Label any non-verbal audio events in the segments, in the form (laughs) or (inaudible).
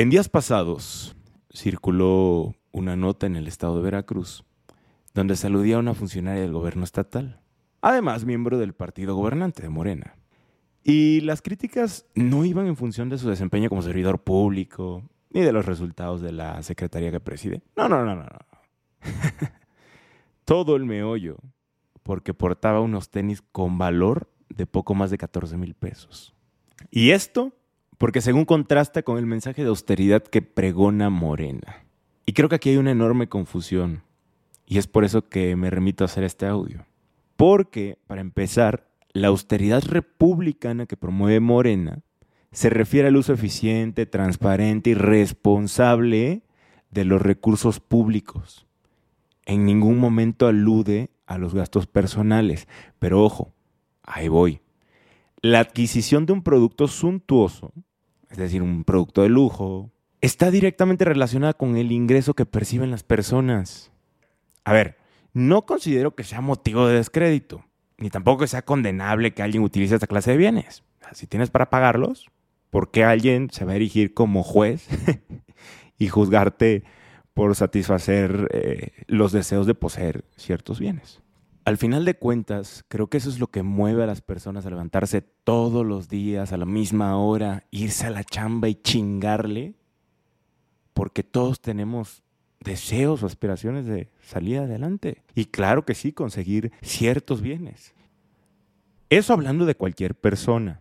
En días pasados circuló una nota en el estado de Veracruz donde se aludía a una funcionaria del gobierno estatal, además miembro del partido gobernante de Morena. Y las críticas no iban en función de su desempeño como servidor público, ni de los resultados de la secretaría que preside. No, no, no, no. no. (laughs) Todo el meollo, porque portaba unos tenis con valor de poco más de 14 mil pesos. Y esto porque según contrasta con el mensaje de austeridad que pregona Morena. Y creo que aquí hay una enorme confusión. Y es por eso que me remito a hacer este audio. Porque, para empezar, la austeridad republicana que promueve Morena se refiere al uso eficiente, transparente y responsable de los recursos públicos. En ningún momento alude a los gastos personales. Pero ojo, ahí voy. La adquisición de un producto suntuoso, es decir, un producto de lujo, está directamente relacionada con el ingreso que perciben las personas. A ver, no considero que sea motivo de descrédito, ni tampoco que sea condenable que alguien utilice esta clase de bienes. Si tienes para pagarlos, ¿por qué alguien se va a erigir como juez (laughs) y juzgarte por satisfacer eh, los deseos de poseer ciertos bienes? Al final de cuentas, creo que eso es lo que mueve a las personas a levantarse todos los días a la misma hora, irse a la chamba y chingarle, porque todos tenemos deseos o aspiraciones de salir adelante. Y claro que sí, conseguir ciertos bienes. Eso hablando de cualquier persona.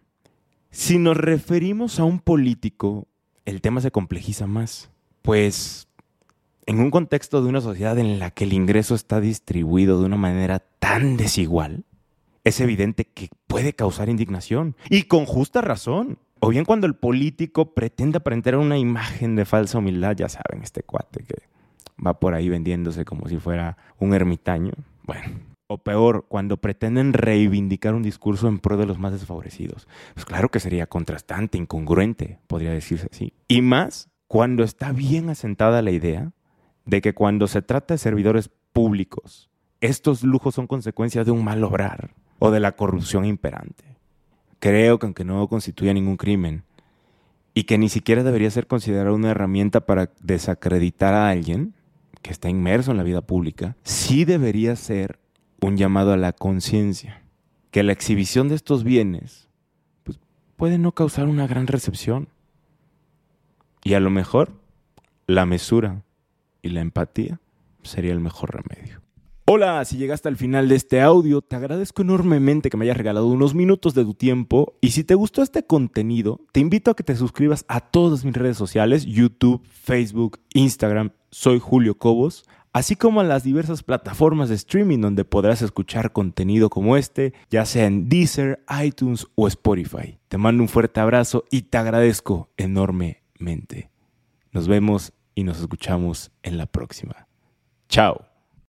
Si nos referimos a un político, el tema se complejiza más. Pues en un contexto de una sociedad en la que el ingreso está distribuido de una manera tan desigual, es evidente que puede causar indignación. Y con justa razón. O bien cuando el político pretende aparentar una imagen de falsa humildad, ya saben, este cuate que va por ahí vendiéndose como si fuera un ermitaño. Bueno, o peor, cuando pretenden reivindicar un discurso en pro de los más desfavorecidos. Pues claro que sería contrastante, incongruente, podría decirse así. Y más cuando está bien asentada la idea de que cuando se trata de servidores públicos, estos lujos son consecuencia de un mal obrar o de la corrupción imperante. Creo que aunque no constituya ningún crimen, y que ni siquiera debería ser considerada una herramienta para desacreditar a alguien, que está inmerso en la vida pública, sí debería ser un llamado a la conciencia, que la exhibición de estos bienes pues, puede no causar una gran recepción. Y a lo mejor la mesura y la empatía sería el mejor remedio. Hola, si llegaste al final de este audio, te agradezco enormemente que me hayas regalado unos minutos de tu tiempo y si te gustó este contenido, te invito a que te suscribas a todas mis redes sociales, YouTube, Facebook, Instagram, soy Julio Cobos, así como a las diversas plataformas de streaming donde podrás escuchar contenido como este, ya sea en Deezer, iTunes o Spotify. Te mando un fuerte abrazo y te agradezco enormemente. Nos vemos y nos escuchamos en la próxima. Chao.